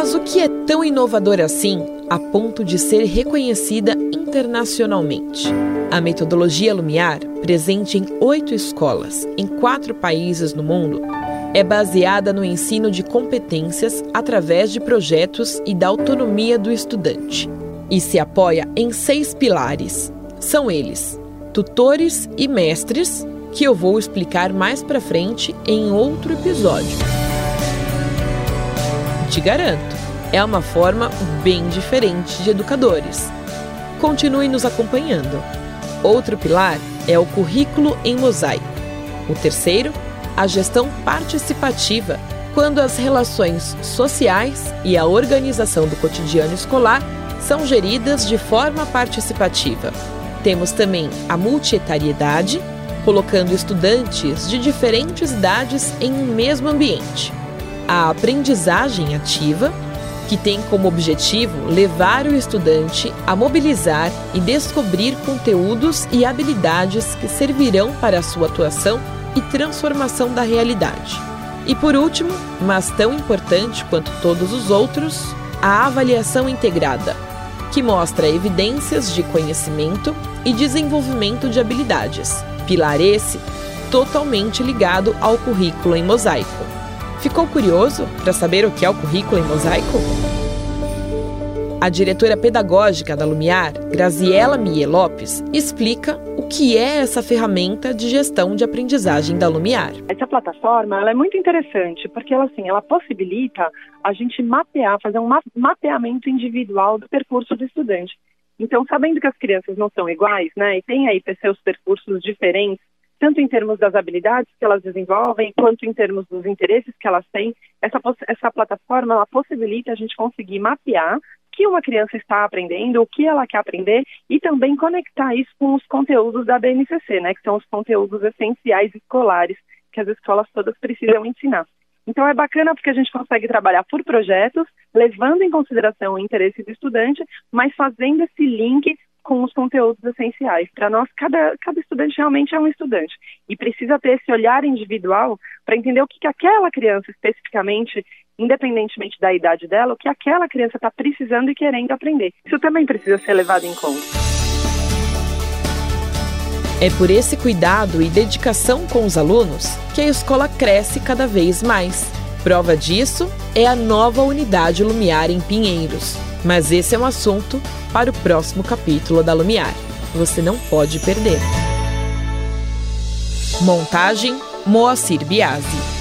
Mas o que é tão inovador assim a ponto de ser reconhecida internacionalmente? A metodologia Lumiar, presente em oito escolas em quatro países no mundo, é baseada no ensino de competências através de projetos e da autonomia do estudante. E se apoia em seis pilares. São eles: tutores e mestres, que eu vou explicar mais para frente em outro episódio. Te garanto, é uma forma bem diferente de educadores. Continue nos acompanhando. Outro pilar é o currículo em mosaico. O terceiro a gestão participativa, quando as relações sociais e a organização do cotidiano escolar são geridas de forma participativa. Temos também a multietariedade, colocando estudantes de diferentes idades em um mesmo ambiente. A aprendizagem ativa, que tem como objetivo levar o estudante a mobilizar e descobrir conteúdos e habilidades que servirão para a sua atuação e transformação da realidade. E por último, mas tão importante quanto todos os outros, a avaliação integrada, que mostra evidências de conhecimento e desenvolvimento de habilidades. Pilar esse totalmente ligado ao currículo em mosaico. Ficou curioso para saber o que é o currículo em mosaico? A diretora pedagógica da Lumiar, Graziela Mie Lopes, explica o que é essa ferramenta de gestão de aprendizagem da Lumiar. Essa plataforma ela é muito interessante porque ela, assim, ela possibilita a gente mapear, fazer um mapeamento individual do percurso do estudante. Então, sabendo que as crianças não são iguais, né, e tem aí seus percursos diferentes, tanto em termos das habilidades que elas desenvolvem, quanto em termos dos interesses que elas têm, essa, essa plataforma ela possibilita a gente conseguir mapear que uma criança está aprendendo, o que ela quer aprender e também conectar isso com os conteúdos da BNCC, né, que são os conteúdos essenciais escolares que as escolas todas precisam ensinar. Então é bacana porque a gente consegue trabalhar por projetos, levando em consideração o interesse do estudante, mas fazendo esse link com os conteúdos essenciais. Para nós, cada, cada estudante realmente é um estudante e precisa ter esse olhar individual para entender o que, que aquela criança especificamente independentemente da idade dela, o que aquela criança está precisando e querendo aprender. Isso também precisa ser levado em conta. É por esse cuidado e dedicação com os alunos que a escola cresce cada vez mais. Prova disso é a nova unidade Lumiar em Pinheiros. Mas esse é um assunto para o próximo capítulo da Lumiar. Você não pode perder. Montagem Moacir Biasi.